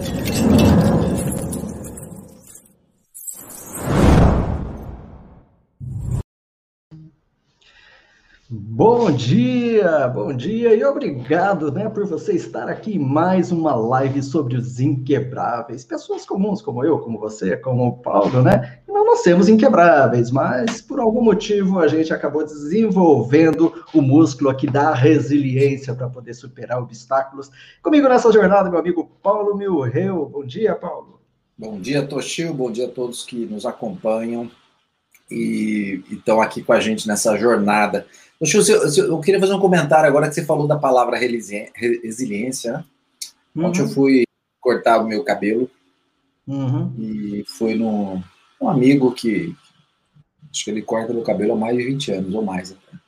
Thank you. Bom dia, bom dia e obrigado né, por você estar aqui em mais uma live sobre os inquebráveis. Pessoas comuns como eu, como você, como o Paulo, né? Não nascemos inquebráveis, mas por algum motivo a gente acabou desenvolvendo o músculo aqui da resiliência para poder superar obstáculos. Comigo nessa jornada, meu amigo Paulo Milreu. Bom dia, Paulo. Bom dia, Toshio. Bom dia a todos que nos acompanham e estão aqui com a gente nessa jornada. Eu, eu, queria fazer um comentário agora que você falou da palavra resiliência. Né? Uhum. Ontem eu fui cortar o meu cabelo uhum. e fui num um amigo que acho que ele corta meu cabelo há mais de 20 anos ou mais até.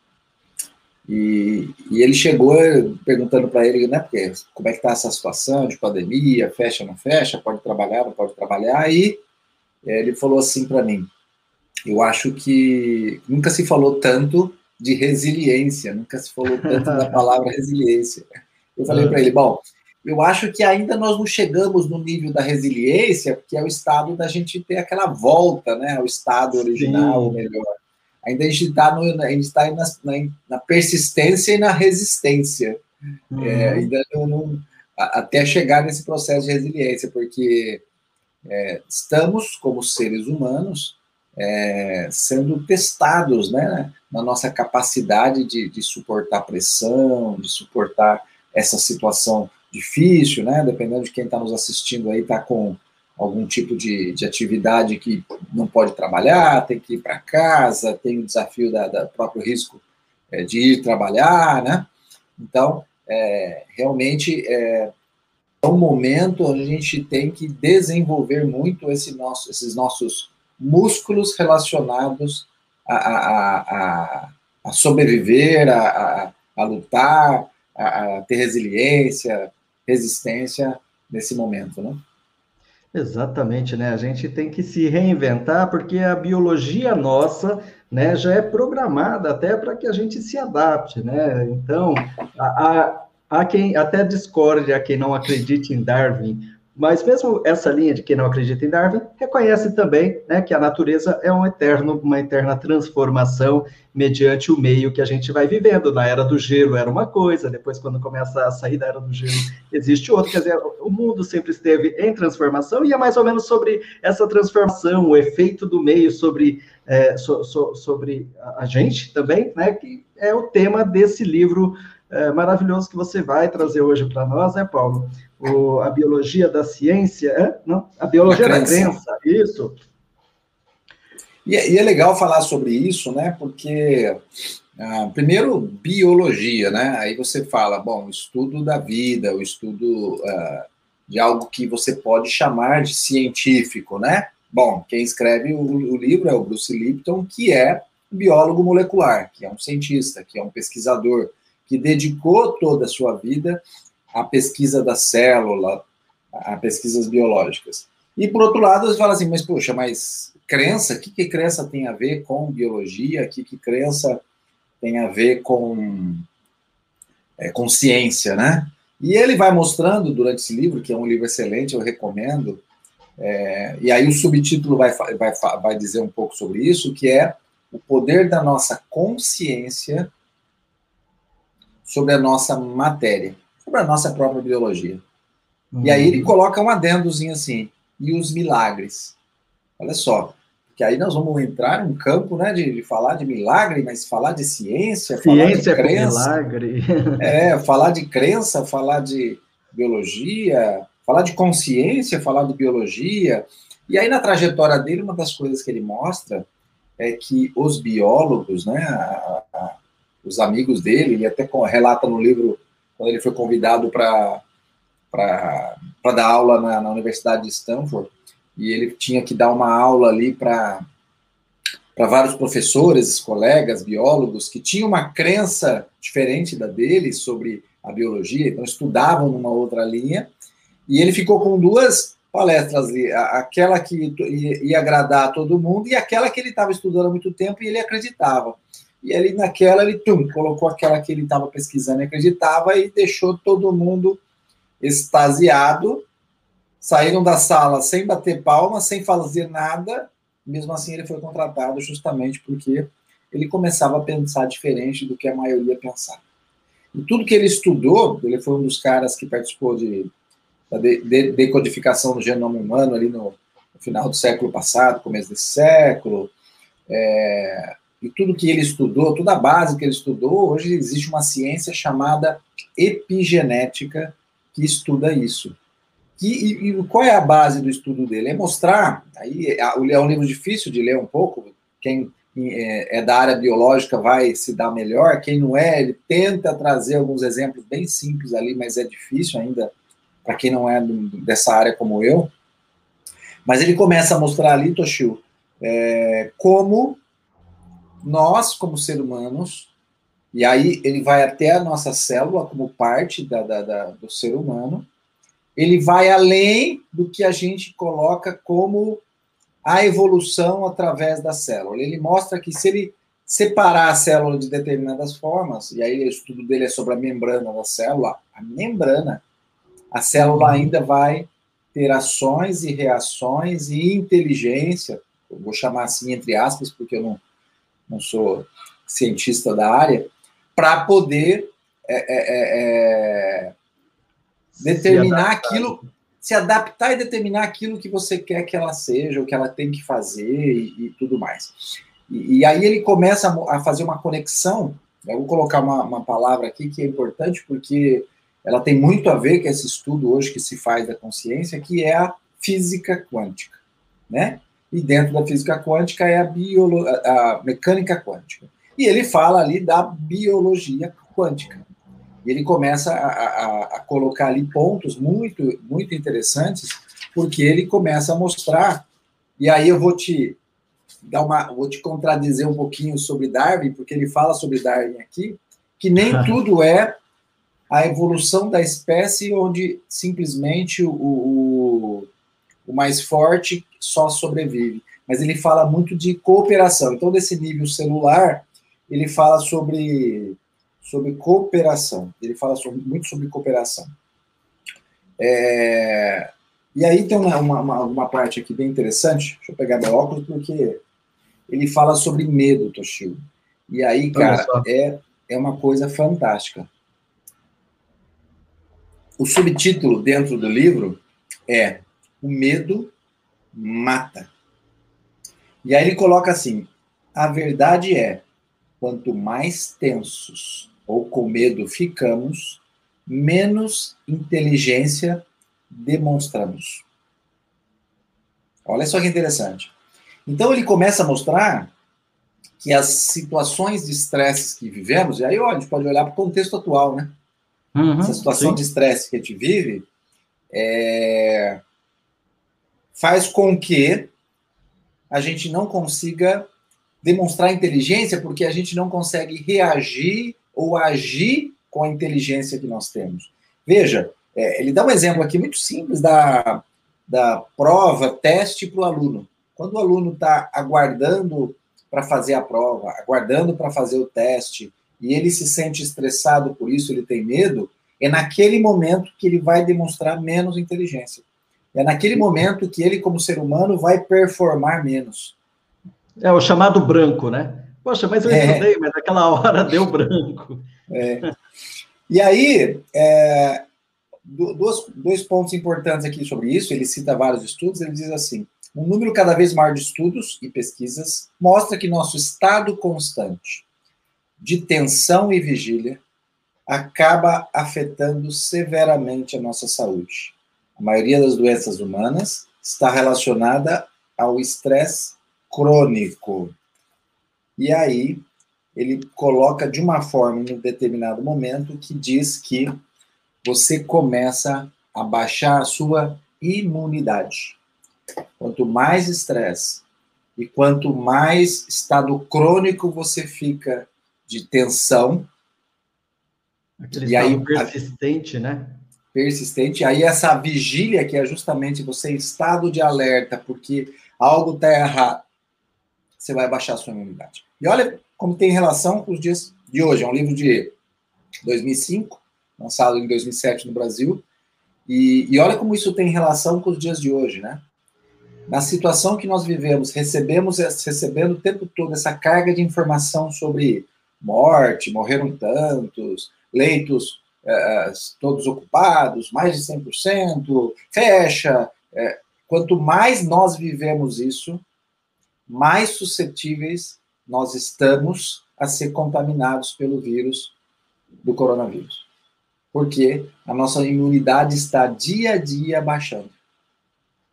E, e ele chegou perguntando para ele, né, porque como é que tá essa situação de pandemia, fecha, não fecha, pode trabalhar, não pode trabalhar, e ele falou assim para mim, eu acho que nunca se falou tanto de resiliência, nunca se falou tanto da palavra resiliência. Eu falei para ele, bom, eu acho que ainda nós não chegamos no nível da resiliência, que é o estado da gente ter aquela volta, né, ao estado original, Sim. melhor. Ainda a gente está tá na, na, na, persistência e na resistência, uhum. é, ainda não, não, até chegar nesse processo de resiliência, porque é, estamos, como seres humanos, é, sendo testados né, na nossa capacidade de, de, suportar pressão, de suportar essa situação difícil, né? Dependendo de quem está nos assistindo aí, está com algum tipo de, de, atividade que não pode trabalhar, tem que ir para casa, tem o desafio da, da próprio risco é, de ir trabalhar, né? Então, é, realmente é, é um momento onde a gente tem que desenvolver muito esse nosso, esses nossos músculos relacionados a, a, a, a sobreviver, a, a, lutar, a, ter resiliência, resistência nesse momento, né? Exatamente, né? A gente tem que se reinventar porque a biologia nossa, né, já é programada até para que a gente se adapte, né? Então, há, há quem até discorde, há quem não acredite em Darwin, mas mesmo essa linha de quem não acredita em Darwin reconhece também né, que a natureza é um eterno, uma eterna transformação mediante o meio que a gente vai vivendo. Na era do gelo era uma coisa, depois quando começa a sair da era do gelo existe outra. Quer dizer, o mundo sempre esteve em transformação e é mais ou menos sobre essa transformação, o efeito do meio sobre, é, so, so, sobre a gente também, né, que é o tema desse livro é, maravilhoso que você vai trazer hoje para nós, né, Paulo? O, a biologia da ciência, é? não? A biologia da crença, isso. E, é, e, é legal falar sobre isso, né? Porque ah, primeiro biologia, né? Aí você fala, bom, o estudo da vida, o estudo ah, de algo que você pode chamar de científico, né? Bom, quem escreve o, o livro é o Bruce Lipton, que é um biólogo molecular, que é um cientista, que é um pesquisador, que dedicou toda a sua vida a pesquisa da célula, a pesquisas biológicas. E, por outro lado, você fala assim, mas, poxa, mas crença, o que, que crença tem a ver com biologia? O que, que crença tem a ver com, é, com ciência, né? E ele vai mostrando durante esse livro, que é um livro excelente, eu recomendo, é, e aí o subtítulo vai, vai, vai dizer um pouco sobre isso, que é o poder da nossa consciência sobre a nossa matéria sobre a nossa própria biologia. Uhum. E aí ele uhum. coloca um adendozinho assim, e os milagres. Olha só, que aí nós vamos entrar num campo né, de, de falar de milagre, mas falar de ciência, ciência falar de crença. milagre. É, falar de crença, falar de biologia, falar de consciência, falar de biologia. E aí, na trajetória dele, uma das coisas que ele mostra é que os biólogos, né, a, a, os amigos dele, ele até relata no livro quando ele foi convidado para dar aula na, na, Universidade de Stanford, e ele tinha que dar uma aula ali para vários professores, colegas, biólogos, que tinham uma crença diferente da dele sobre a biologia, então estudavam numa outra linha, e ele ficou com duas palestras ali, aquela que ia agradar a todo mundo e aquela que ele estava estudando há muito tempo e ele acreditava. E ele, naquela, ele tum, colocou aquela que ele estava pesquisando e acreditava e deixou todo mundo extasiado. saíram da sala sem bater palmas, sem fazer nada. Mesmo assim, ele foi contratado justamente porque ele começava a pensar diferente do que a maioria pensava. E tudo que ele estudou, ele foi um dos caras que participou de, da de, de, decodificação do genoma humano ali no, no, final do século passado, começo desse século. É, e tudo que ele estudou, toda a base que ele estudou, hoje existe uma ciência chamada epigenética que estuda isso. E, e, qual é a base do estudo dele? É mostrar, aí é um livro difícil de ler um pouco, quem é, é da área biológica vai se dar melhor, quem não é, ele tenta trazer alguns exemplos bem simples ali, mas é difícil ainda para quem não é dessa área como eu. Mas ele começa a mostrar ali, Toshio, é, como nós, como seres humanos, e aí ele vai até a nossa célula como parte da, da, da, do ser humano, ele vai além do que a gente coloca como a evolução através da célula. Ele mostra que se ele separar a célula de determinadas formas, e aí o estudo dele é sobre a membrana da célula, a membrana, a célula uhum. ainda vai ter ações e reações e inteligência, eu vou chamar assim entre aspas, porque eu não, não sou cientista da área, para poder é, é, é, é determinar aquilo se adaptar e determinar aquilo que você quer que ela seja, o que ela tem que fazer e, e tudo mais. E, e, aí ele começa a, a, fazer uma conexão. Eu vou colocar uma, uma palavra aqui que é importante porque ela tem muito a ver com esse estudo hoje que se faz da consciência, que é a física quântica, né? E dentro da física quântica é a, biolo a mecânica quântica. E ele fala ali da biologia quântica. E ele começa a, a, a, colocar ali pontos muito, muito interessantes, porque ele começa a mostrar, e aí eu vou te dar uma, vou te contradizer um pouquinho sobre Darwin, porque ele fala sobre Darwin aqui, que nem tudo é a evolução da espécie onde simplesmente o, o, o mais forte só sobrevive. Mas ele fala muito de cooperação. Então, desse nível celular, ele fala sobre sobre cooperação. Ele fala sobre, muito sobre cooperação. É, e aí tem uma, uma, uma, parte aqui bem interessante. Deixa eu pegar meu óculos, porque ele fala sobre medo, Toshio. E aí, cara, é, é uma coisa fantástica. O subtítulo dentro do livro é O Medo Mata. E aí ele coloca assim: a verdade é, quanto mais tensos ou com medo ficamos, menos inteligência demonstramos. Olha só que interessante. Então ele começa a mostrar que as situações de estresse que vivemos, e aí olha, a gente pode olhar para o contexto atual, né? Uhum, Essa situação sim. de estresse que a gente vive é, faz com que a gente não consiga demonstrar inteligência porque a gente não consegue reagir ou agir com a inteligência que nós temos. Veja, é, ele dá um exemplo aqui muito simples da, da prova, teste para o aluno. Quando o aluno está aguardando para fazer a prova, aguardando para fazer o teste, e ele se sente estressado por isso, ele tem medo, é naquele momento que ele vai demonstrar menos inteligência. É naquele momento que ele, como ser humano, vai performar menos. É o chamado branco, né? Poxa, mas eu é. estudei, mas naquela hora deu branco. É. E aí, é, dois, dois pontos importantes aqui sobre isso, ele cita vários estudos, ele diz assim, um número cada vez maior de estudos e pesquisas mostra que nosso estado constante de tensão e vigília acaba afetando severamente a nossa saúde. A maioria das doenças humanas está relacionada ao estresse crônico. E aí ele coloca de uma forma em um determinado momento que diz que você começa a baixar a sua imunidade. Quanto mais estresse e quanto mais estado crônico você fica de tensão, Aquele e aí persistente, né? Persistente. Aí essa vigília que é justamente você em estado de alerta porque algo está errado, você vai baixar a sua imunidade. E olha como tem relação com os dias de hoje. É um livro de 2005, lançado em 2007 no Brasil, E, e olha como isso tem relação com os dias de hoje, né? Na situação que nós vivemos, recebemos recebendo o tempo todo essa carga de informação sobre morte, morreram tantos, leitos é, todos ocupados, mais de 100%, fecha. É, quanto mais nós vivemos isso, mais suscetíveis nós estamos a ser contaminados pelo vírus do coronavírus. Porque a nossa imunidade está dia a dia baixando.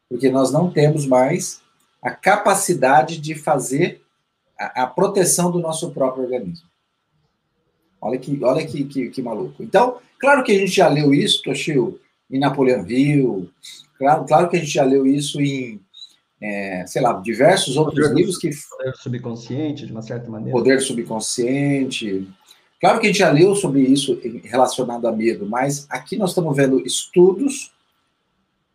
Porque nós não temos mais a capacidade de fazer a, a proteção do nosso próprio organismo. Olha que, olha que, que, que, maluco. Então, claro que a gente já leu isso, Toshio, em Napoleão Hill, claro, claro que a gente já leu isso em é, sei lá, diversos outros livros que. Poder subconsciente, de uma certa maneira. Poder subconsciente. Claro que a gente já leu sobre isso relacionado a medo, mas aqui nós estamos vendo estudos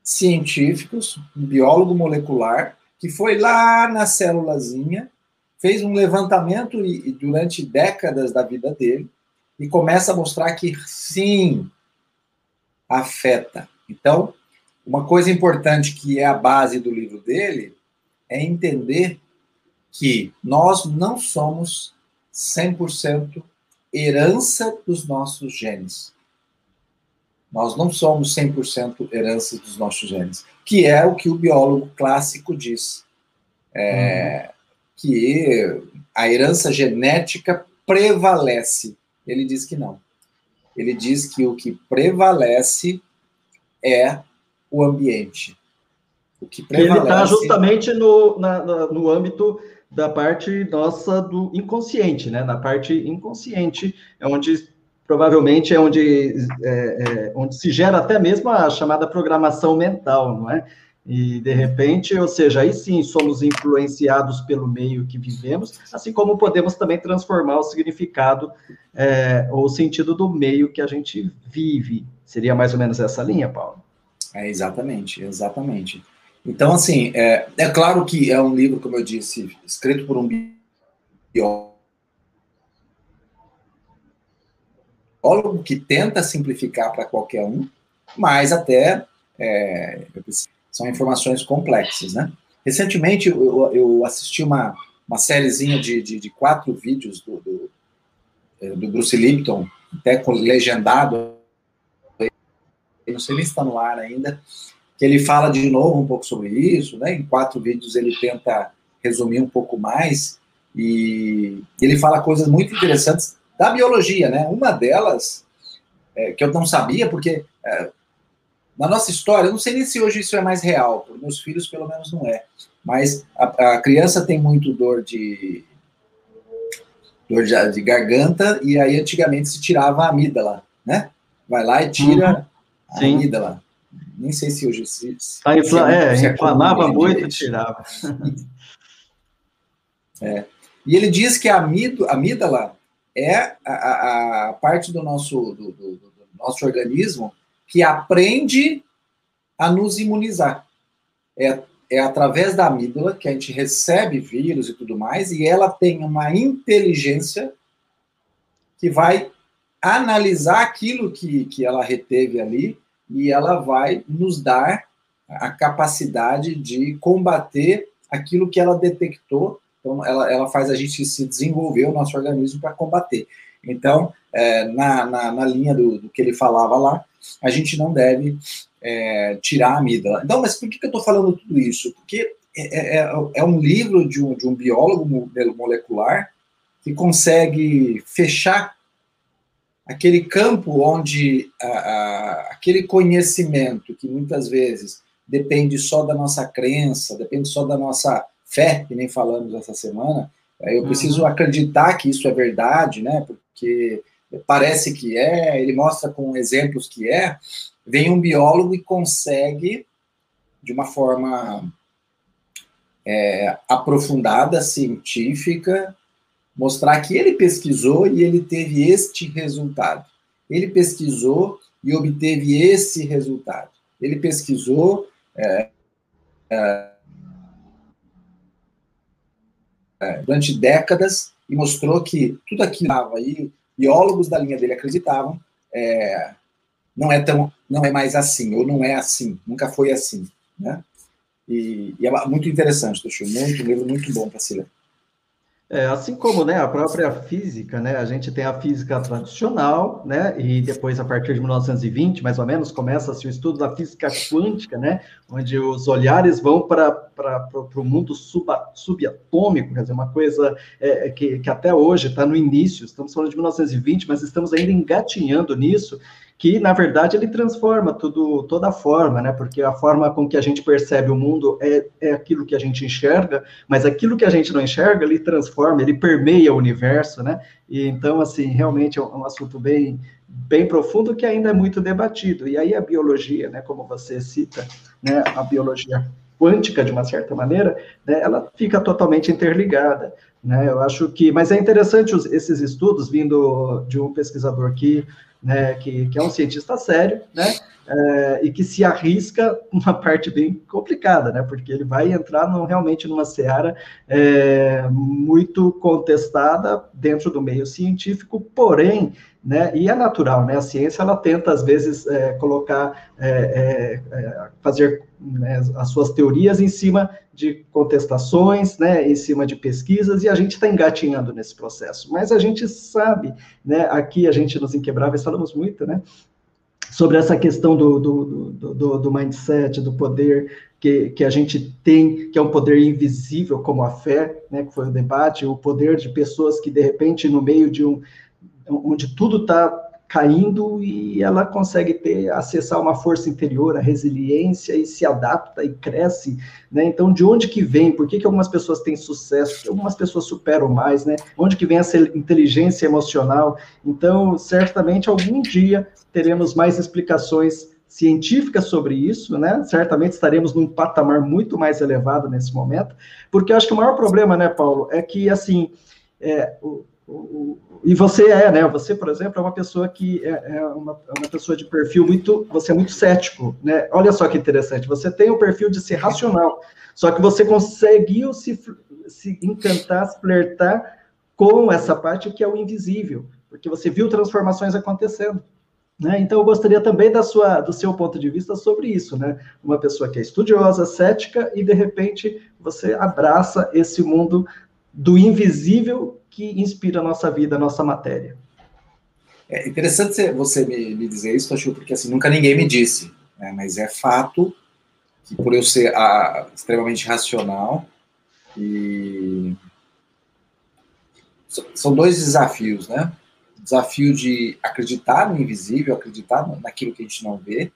científicos, um biólogo molecular, que foi lá na célulazinha, fez um levantamento e, e durante décadas da vida dele, e começa a mostrar que sim, afeta. Então, uma coisa importante que é a base do livro dele é entender que nós não somos 100% herança dos nossos genes. Nós não somos 100% herança dos nossos genes, que é o que o biólogo clássico diz. É, uhum. Que a herança genética prevalece. Ele diz que não. Ele diz que o que prevalece é o ambiente. O que prevalece... Ele está justamente no, na, no âmbito da parte nossa do inconsciente, né? Na parte inconsciente, é onde provavelmente é onde, é, é, onde se gera até mesmo a chamada programação mental, não é? E, de repente, ou seja, aí sim somos influenciados pelo meio que vivemos, assim como podemos também transformar o significado é, ou o sentido do meio que a gente vive. Seria mais ou menos essa linha, Paulo? É, exatamente, exatamente. Então, assim, é, é claro que é um livro, como eu disse, escrito por um biólogo que tenta simplificar para qualquer um, mas até é, são informações complexas, né? Recentemente, eu, eu assisti uma, uma sériezinha de, de, de quatro vídeos do, do, é, do Bruce Lipton, até com legendado não sei nem se está no ar ainda, que ele fala de novo um pouco sobre isso, né? Em quatro vídeos ele tenta resumir um pouco mais e ele fala coisas muito interessantes da biologia, né? Uma delas é, que eu não sabia porque é, na nossa história, eu não sei nem se hoje isso é mais real, por meus filhos pelo menos não é, mas a, a criança tem muito dor de dor de, de, garganta e aí antigamente se tirava a amígdala, né? Vai lá e tira uhum. Sim. amígdala. Nem sei se hoje se, a infla... se é, se inflamava muito e tirava. É. E ele diz que a amígdala é a, a, a parte do nosso, do, do, do, nosso organismo que aprende a nos imunizar. É, é através da amígdala que a gente recebe vírus e tudo mais, e ela tem uma inteligência que vai analisar aquilo que, que ela reteve ali e ela vai nos dar a capacidade de combater aquilo que ela detectou. Então, ela, ela faz a gente se desenvolver, o nosso organismo, para combater. Então, é, na, na, na, linha do, do, que ele falava lá, a gente não deve é, tirar a amígdala. Então, mas por que, que eu estou falando tudo isso? Porque é, é, é, um livro de um, de um biólogo molecular que consegue fechar aquele campo onde a, a, aquele conhecimento que muitas vezes depende só da nossa crença, depende só da nossa fé, que nem falamos essa semana, é, eu preciso uhum. acreditar que isso é verdade, né? Porque parece que é, ele mostra com exemplos que é, vem um biólogo e consegue, de uma forma é, aprofundada, científica, mostrar que ele pesquisou e ele teve este resultado. Ele pesquisou e obteve esse resultado. Ele pesquisou é, é, durante décadas e mostrou que tudo aquilo estava aí, biólogos da linha dele acreditavam, é, não é tão, não é mais assim, ou não é assim, nunca foi assim, né? E, e é muito interessante, Toshio, muito, um livro muito bom para se ler. É, assim como né, a própria física, né, a gente tem a física tradicional, né, e depois, a partir de 1920, mais ou menos, começa-se o estudo da física quântica, né, onde os olhares vão para o mundo sub, subatômico, quer dizer, uma coisa é, que, que até hoje está no início, estamos falando de 1920, mas estamos ainda engatinhando nisso, que na verdade ele transforma tudo, toda a forma, né? Porque a forma com que a gente percebe o mundo é, é aquilo que a gente enxerga, mas aquilo que a gente não enxerga, ele transforma, ele permeia o universo, né? E então, assim, realmente é um assunto bem, bem profundo que ainda é muito debatido. E aí a biologia, né? Como você cita, né? A biologia quântica, de uma certa maneira, né, ela fica totalmente interligada. Né? Eu acho que, mas é interessante os, esses estudos vindo de um pesquisador que né, que, que é um cientista sério, né, é, e que se arrisca uma parte bem complicada, né, porque ele vai entrar no, realmente numa seara é, muito contestada dentro do meio científico, porém, né, e é natural, né, a ciência ela tenta às vezes é, colocar, é, é, é, fazer né, as suas teorias em cima de contestações, né, em cima de pesquisas, e a gente está engatinhando nesse processo. Mas a gente sabe, né, aqui a gente nos Inquebráveis falamos muito, né, sobre essa questão do, do, do, do, mindset, do poder que, que a gente tem, que é um poder invisível, como a fé, né, que foi o debate, o poder de pessoas que, de repente, no meio de um, onde tudo está caindo e ela consegue ter acessar uma força interior, a resiliência e se adapta e cresce, né? Então, de onde que vem? Por que, que algumas pessoas têm sucesso? Algumas pessoas superam mais, né? Onde que vem essa inteligência emocional? Então, certamente algum dia teremos mais explicações científicas sobre isso, né? Certamente estaremos num patamar muito mais elevado nesse momento, porque eu acho que o maior problema, né, Paulo, é que assim é, o, e você é, né? Você, por exemplo, é uma pessoa que é, é uma, é uma, pessoa de perfil muito, você é muito cético, né? Olha só que interessante, você tem o perfil de ser racional, só que você conseguiu se, se encantar, se flertar com essa parte que é o invisível, porque você viu transformações acontecendo. Né? Então, eu gostaria também da sua, do seu ponto de vista sobre isso, né? Uma pessoa que é estudiosa, cética, e de repente você abraça esse mundo do invisível que inspira a nossa vida, a nossa matéria. É interessante você me, me dizer isso, Toshio, porque assim, nunca ninguém me disse, né? mas é fato que por eu ser a, extremamente racional e são dois desafios, né? Desafio de acreditar no invisível, acreditar naquilo que a gente não vê,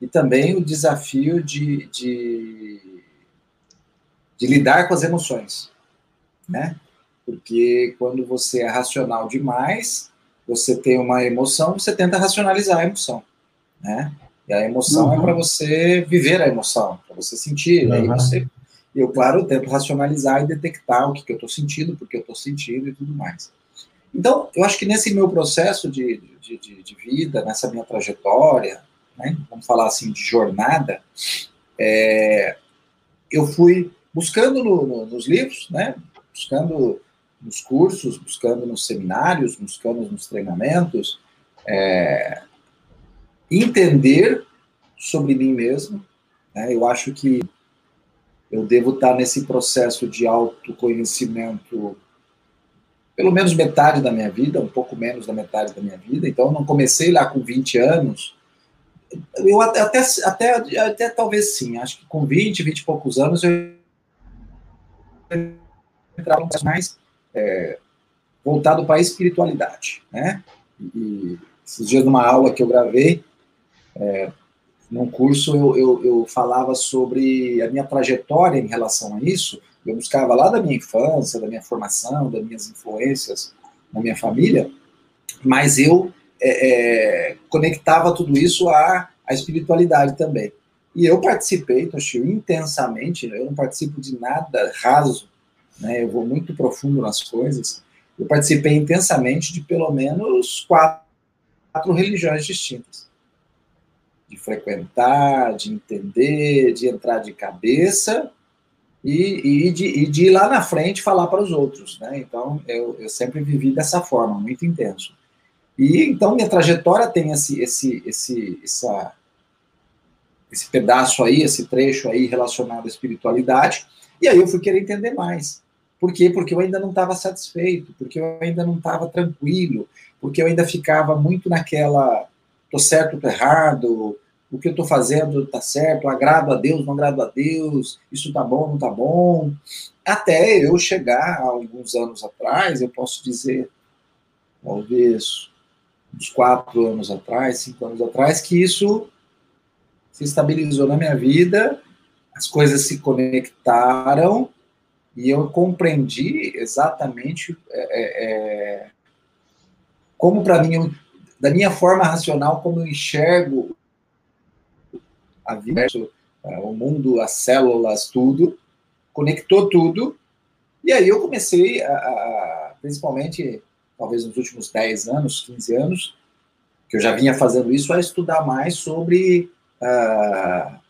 e também o desafio de, de, de lidar com as emoções, né? Porque quando você é racional demais, você tem uma emoção, você tenta racionalizar a emoção, né? E a emoção é uhum. é para você viver a emoção, para você sentir. Uhum. Aí você, eu, claro, tento racionalizar e detectar o que, que eu estou sentindo, porque eu estou sentindo e tudo mais. Então, eu acho que nesse meu processo de, de, de, de vida, nessa minha trajetória, né, vamos falar assim, de jornada, é, eu fui buscando no, no, nos livros, né, buscando nos cursos, buscando nos seminários, buscando nos treinamentos, é, entender sobre mim mesmo. Né? Eu acho que eu devo estar nesse processo de autoconhecimento pelo menos metade da minha vida, um pouco menos da metade da minha vida. Então, eu não comecei lá com 20 anos. Eu até, até, até, até talvez sim, acho que com 20, 20 e poucos anos eu entrava mais é, voltado para a espiritualidade, né? E esses dias numa aula que eu gravei, é, num curso, eu, eu, eu, falava sobre a minha trajetória em relação a isso. Eu buscava lá da minha infância, da minha formação, das minhas influências na minha família, mas eu é, é, conectava tudo isso à, à espiritualidade também. E eu participei, Toshio, intensamente, eu não participo de nada raso, né? Eu vou muito profundo nas coisas. Eu participei intensamente de pelo menos quatro, quatro religiões distintas. De frequentar, de entender, de entrar de cabeça e, e, de, e de ir lá na frente falar para os outros. Né? Então, eu, eu sempre vivi dessa forma, muito intenso. E então minha trajetória tem esse, esse, esse, essa, esse pedaço aí, esse trecho aí relacionado à espiritualidade, e aí eu fui querer entender mais. Por quê? Porque eu ainda não estava satisfeito, porque eu ainda não estava tranquilo, porque eu ainda ficava muito naquela, tô certo, tô errado, o que eu estou fazendo está certo, agrado a Deus, não agrado a Deus, isso está bom, não está bom. Até eu chegar, alguns anos atrás, eu posso dizer, talvez uns quatro anos atrás, cinco anos atrás, que isso se estabilizou na minha vida, as coisas se conectaram e eu compreendi exatamente é, é, é como para mim, da minha forma racional, como eu enxergo a vida, é, o mundo, as células, tudo, conectou tudo, e aí eu comecei a, a principalmente, talvez nos últimos 10 anos, 15 anos, que eu já vinha fazendo isso, a estudar mais sobre uh,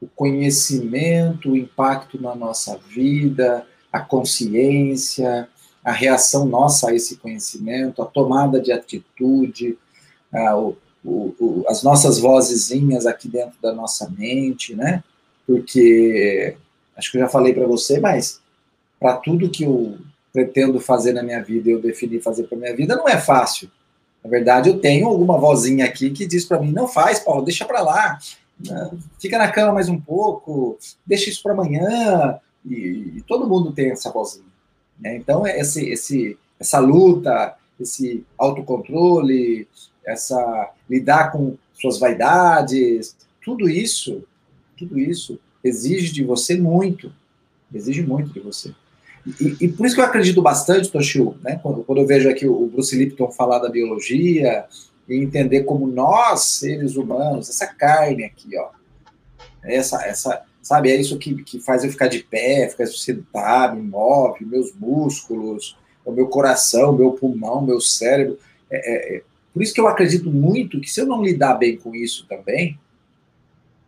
o conhecimento, o impacto na nossa vida, a consciência, a reação nossa a esse conhecimento, a tomada de atitude, uh, o, o, as nossas vozezinhas aqui dentro da nossa mente, né? Porque acho que eu já falei para você, mas para tudo que eu pretendo fazer na minha vida, eu defini fazer para minha vida, não é fácil. Na verdade, eu tenho alguma vozinha aqui que diz para mim: não faz, Paulo, deixa para lá? Fica na cama mais um pouco, deixa isso para amanhã. E, e, todo mundo tem essa vozinha. Né? Então, esse, esse, essa luta, esse autocontrole, essa lidar com suas vaidades, tudo isso, tudo isso exige de você muito, exige muito de você. E, e por isso que eu acredito bastante, Toshio, né, quando, quando eu vejo aqui o Bruce Lipton falar da biologia e entender como nós, seres humanos, essa carne aqui, ó, essa, essa, sabe, é isso que, que faz eu ficar de pé, ficar sentado, me move, meus músculos, o meu coração, meu pulmão, meu cérebro, é, é, por isso que eu acredito muito que se eu não lidar bem com isso também,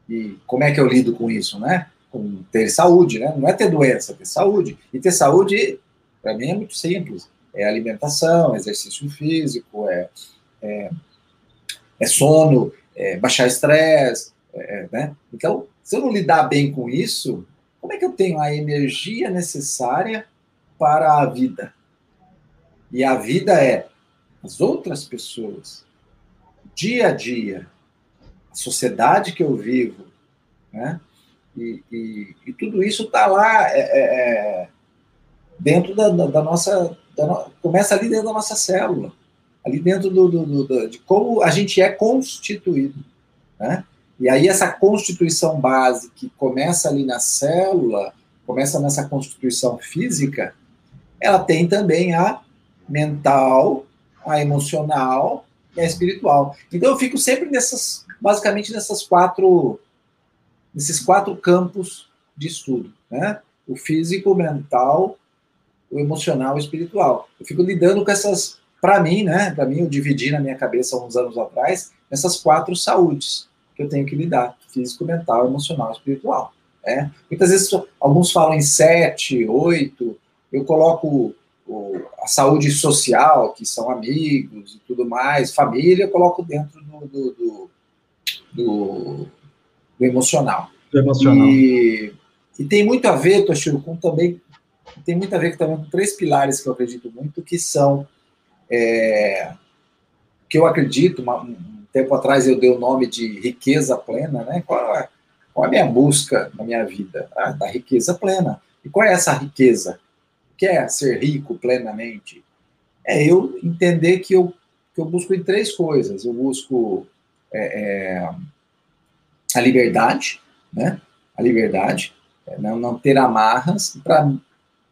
e como é que eu lido com isso, né? Com ter saúde, né? Não é ter doença, é ter saúde. E ter saúde, para mim, é muito simples. É alimentação, exercício físico, é, é, é sono, é baixar estresse, é, né? Então, se eu não lidar bem com isso, como é que eu tenho a energia necessária para a vida? E a vida é as outras pessoas, dia a dia, a sociedade que eu vivo, né? E, e, e tudo isso está lá é, é, é, dentro da, da nossa. Da no... começa ali dentro da nossa célula, ali dentro do, do, do, de como a gente é constituído. Né? E aí, essa constituição base que começa ali na célula, começa nessa constituição física, ela tem também a mental, a emocional e a espiritual. Então eu fico sempre nessas, basicamente nessas quatro, nesses quatro campos de estudo, né? O físico, o mental, o emocional o espiritual. Eu fico lidando com essas, para mim, né? Para mim eu dividi na minha cabeça uns anos atrás essas quatro saúdes que eu tenho que lidar: físico, mental, emocional espiritual. Né? Muitas vezes alguns falam em sete, oito. Eu coloco o, a saúde social, que são amigos e tudo mais, família, eu coloco dentro do, do, do, do, do emocional. Do emocional. E, e, tem muito a ver, Toshiro, com também tem muito a ver também com três pilares que eu acredito muito, que são é, que eu acredito, um tempo atrás eu dei o nome de riqueza plena, né? Qual é, qual é a minha busca na minha vida? Ah, da riqueza plena. E qual é essa riqueza? quer ser rico plenamente, é eu entender que eu, que eu busco em três coisas. Eu busco é, é, a liberdade, né? A liberdade, é, não, não ter amarras. Para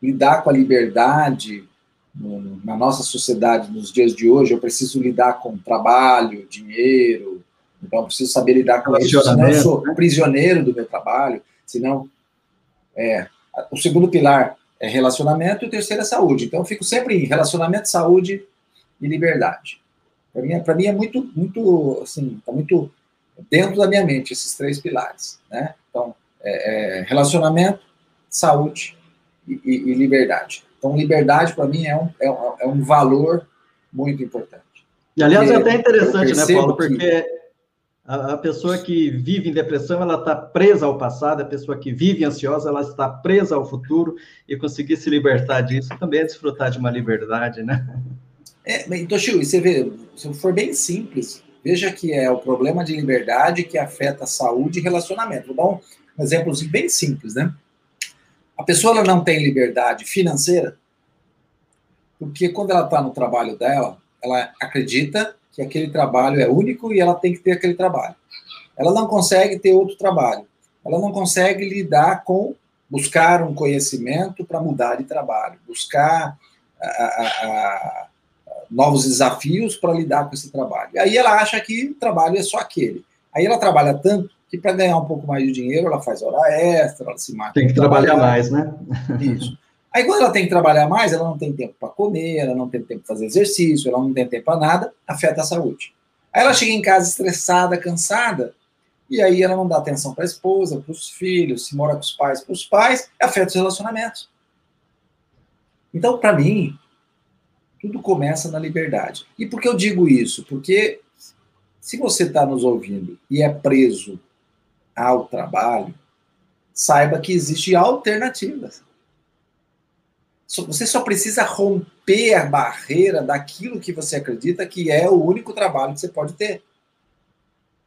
lidar com a liberdade na nossa sociedade, nos dias de hoje, eu preciso lidar com trabalho, dinheiro, então eu preciso saber lidar com isso, senão eu sou né? prisioneiro do meu trabalho, senão... É, o segundo pilar é relacionamento e o terceiro é saúde. Então, eu fico sempre em relacionamento, saúde e liberdade. Para mim, para mim é muito, muito, assim, tá muito dentro da minha mente esses três pilares, né? Então, é, é relacionamento, saúde e, e, e, liberdade. Então, liberdade para mim é um, é, é um valor muito importante. E, aliás, é até interessante, né, Paulo? Porque que... a, a, pessoa que vive em depressão, ela está presa ao passado, a pessoa que vive ansiosa, ela está presa ao futuro, e conseguir se libertar disso também é desfrutar de uma liberdade, né? É, então, Chiu, você vê, se for bem simples, veja que é o problema de liberdade que afeta a saúde e relacionamento. Vou dar um exemplo bem simples, né? A pessoa ela não tem liberdade financeira porque quando ela está no trabalho dela, ela acredita que aquele trabalho é único e ela tem que ter aquele trabalho. Ela não consegue ter outro trabalho. Ela não consegue lidar com buscar um conhecimento para mudar de trabalho, buscar a, a, a, novos desafios para lidar com esse trabalho. Aí ela acha que o trabalho é só aquele. Aí ela trabalha tanto que para ganhar um pouco mais de dinheiro, ela faz hora extra, ela se mata. Tem que trabalhar mais, né? Isso. Aí, quando ela tem que trabalhar mais, ela não tem tempo para comer, ela não tem tempo para fazer exercício, ela não tem tempo para nada, afeta a saúde. Aí ela chega em casa estressada, cansada, e aí ela não dá atenção para a esposa, para os filhos, se mora com os pais, para os pais, afeta os relacionamentos. Então, para mim, tudo começa na liberdade. E por que eu digo isso? Porque se você está nos ouvindo e é preso ao trabalho, saiba que existem alternativas. Você só precisa romper a barreira daquilo que você acredita que é o único trabalho que você pode ter.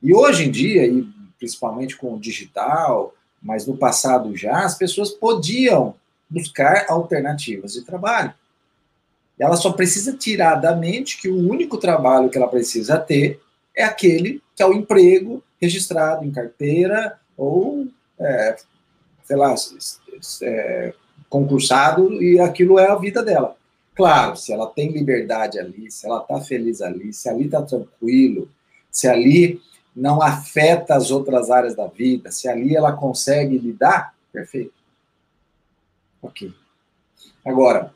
E hoje em dia, e principalmente com o digital, mas no passado já, as pessoas podiam buscar alternativas de trabalho. Ela só precisa tirar da mente que o único trabalho que ela precisa ter é aquele que é o emprego registrado em carteira ou, é, sei lá, é, concursado e aquilo é a vida dela. Claro, se ela tem liberdade ali, se ela está feliz ali, se ali está tranquilo, se ali não afeta as outras áreas da vida, se ali ela consegue lidar, perfeito. Ok. Agora,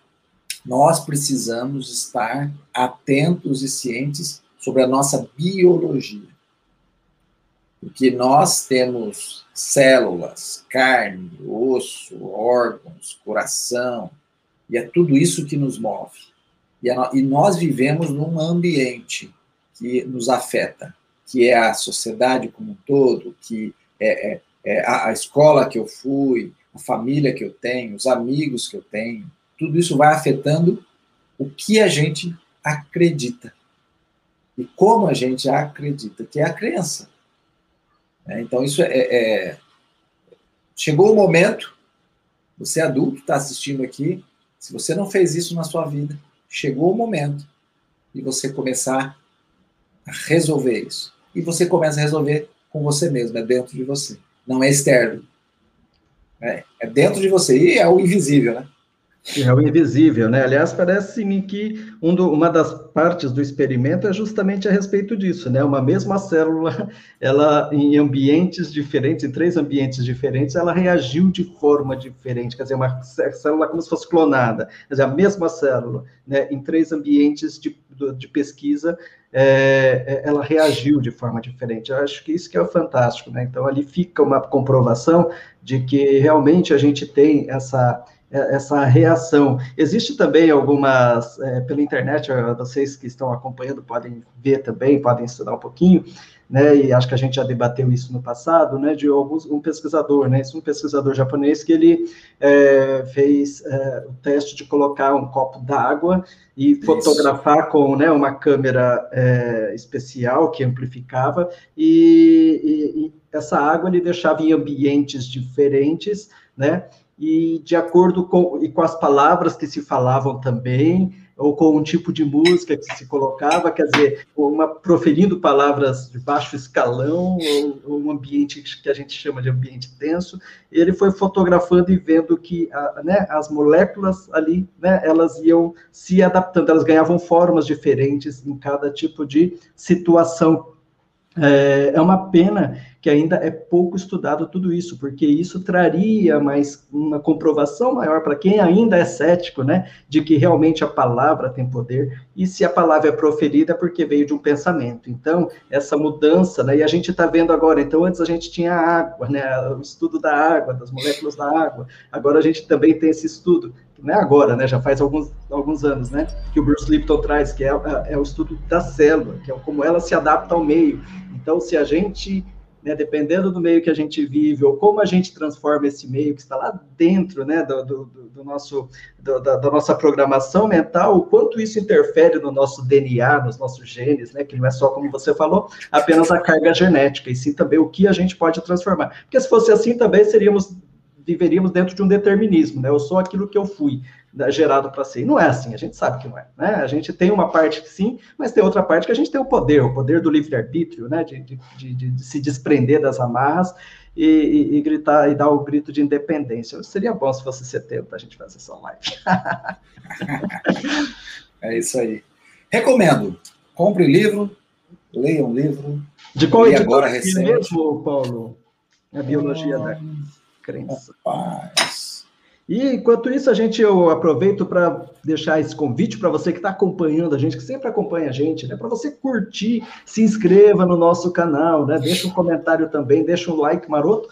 nós precisamos estar atentos e cientes sobre a nossa biologia. Porque nós temos células, carne, osso, órgãos, coração, e é tudo isso que nos move. E, a, e nós vivemos num ambiente que nos afeta, que é a sociedade como um todo, que é, é, é a, a escola que eu fui, a família que eu tenho, os amigos que eu tenho, tudo isso vai afetando o que a gente acredita. E como a gente acredita, que é a crença. É, então, isso é, é, Chegou o momento, você é adulto, está assistindo aqui, se você não fez isso na sua vida, chegou o momento de você começar a resolver isso. E você começa a resolver com você mesmo, é dentro de você, não é externo. É, é dentro de você, e é o invisível, né? É o invisível, né? Aliás, parece-me que um do, uma das partes do experimento é justamente a respeito disso, né? Uma mesma célula, ela em ambientes diferentes, em três ambientes diferentes, ela reagiu de forma diferente, quer dizer, uma célula como se fosse clonada, quer dizer, a mesma célula, né? Em três ambientes de, de pesquisa, é, é, ela reagiu de forma diferente. Eu acho que isso que é fantástico, né? Então, ali fica uma comprovação de que realmente a gente tem essa essa reação. Existe também algumas, é, pela internet, vocês que estão acompanhando podem ver também, podem estudar um pouquinho, né, e acho que a gente já debateu isso no passado, né, de alguns, um pesquisador, né, um pesquisador japonês que ele é, fez é, o teste de colocar um copo d'água e isso. fotografar com, né, uma câmera é, especial que amplificava, e, e, e essa água ele deixava em ambientes diferentes, né, e de acordo com, e com as palavras que se falavam também, ou com um tipo de música que se colocava, quer dizer, uma proferindo palavras de baixo escalão, ou, ou um ambiente que a gente chama de ambiente tenso, ele foi fotografando e vendo que a, né, as moléculas ali, né, elas iam se adaptando, elas ganhavam formas diferentes em cada tipo de situação. É, é uma pena que ainda é pouco estudado tudo isso, porque isso traria mais uma comprovação maior para quem ainda é cético, né, de que realmente a palavra tem poder, e se a palavra é proferida é porque veio de um pensamento. Então, essa mudança, né, e a gente está vendo agora, então antes a gente tinha a água, né, o estudo da água, das moléculas da água, agora a gente também tem esse estudo não é agora, né? Já faz alguns, alguns anos, né? Que o Bruce Lipton traz, que é, é, é o estudo da célula, que é como ela se adapta ao meio. Então, se a gente né, dependendo do meio que a gente vive, ou como a gente transforma esse meio que está lá dentro né, do, do, do nosso, do, da, da, nossa programação mental, o quanto isso interfere no nosso DNA, nos nossos genes, né, que não é só, como você falou, apenas a carga genética, e sim também o que a gente pode transformar. Porque se fosse assim, também seríamos viveríamos dentro de um determinismo, né? Eu sou aquilo que eu fui né, gerado para ser. E não é assim, a gente sabe que não é. Né? A gente tem uma parte que sim, mas tem outra parte que a gente tem o poder, o poder do livre-arbítrio, né? De, de, de, de, se desprender das amarras e, e, e, gritar e dar o grito de independência. Seria bom se fosse setembro para a gente fazer essa live. é isso aí. Recomendo. Compre livro, leia um livro. De qual editor agora mesmo, Paulo? A biologia da crença. Rapaz. E enquanto isso, a gente eu aproveito para deixar esse convite para você que está acompanhando a gente, que sempre acompanha a gente, né? Para você curtir, se inscreva no nosso canal, né? Deixa um comentário também, deixa um like maroto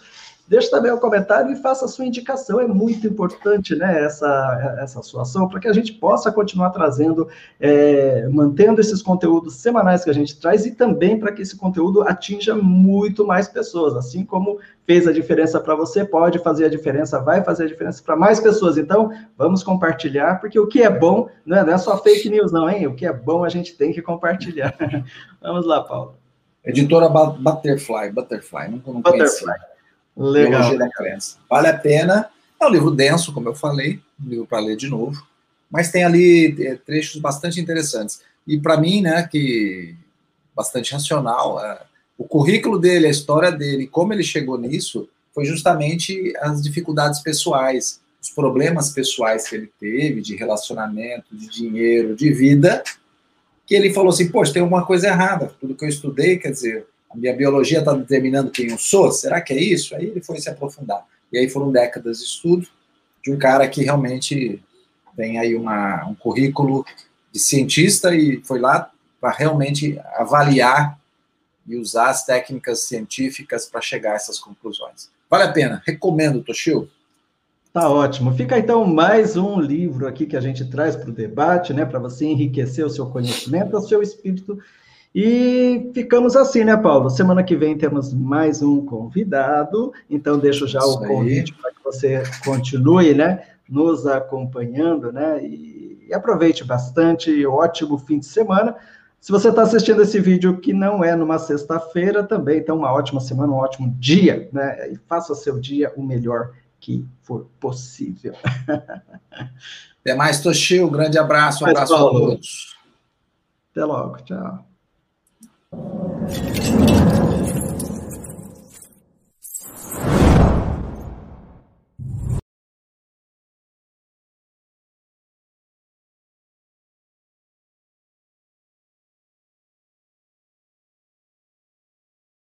Deixe também um comentário e faça a sua indicação. É muito importante né, essa, essa sua ação para que a gente possa continuar trazendo, é, mantendo esses conteúdos semanais que a gente traz e também para que esse conteúdo atinja muito mais pessoas. Assim como fez a diferença para você, pode fazer a diferença, vai fazer a diferença para mais pessoas. Então, vamos compartilhar, porque o que é bom não é, não é só fake news, não, hein? O que é bom a gente tem que compartilhar. vamos lá, Paulo. Editora Butterfly, Butterfly, não, não Butterfly. Conheci. Legal. Teologia da Crença. Vale a pena. É um livro denso, como eu falei, um livro para ler de novo, mas tem ali é, trechos bastante interessantes. E para mim, né, que bastante racional, é, o currículo dele, a história dele, como ele chegou nisso, foi justamente as dificuldades pessoais, os problemas pessoais que ele teve, de relacionamento, de dinheiro, de vida, que ele falou assim: Poxa, tem alguma coisa errada. Tudo que eu estudei, quer dizer, a minha biologia está determinando quem eu sou? Será que é isso? Aí ele foi se aprofundar. E aí foram décadas de estudo de um cara que realmente tem aí uma, um currículo de cientista e foi lá para realmente avaliar e usar as técnicas científicas para chegar a essas conclusões. Vale a pena, recomendo, Toshio. Tá ótimo. Fica então mais um livro aqui que a gente traz para o debate, né, para você enriquecer o seu conhecimento, o seu espírito e ficamos assim, né, Paulo? Semana que vem temos mais um convidado, então deixo já Isso o convite para que você continue, né, nos acompanhando, né, e, aproveite bastante, ótimo fim de semana. Se você está assistindo esse vídeo que não é numa sexta-feira, também então uma ótima semana, um ótimo dia, né, e faça seu dia o melhor que for possível. Até mais, Toshio, um grande abraço, um abraço a todos. Até logo, tchau. よし!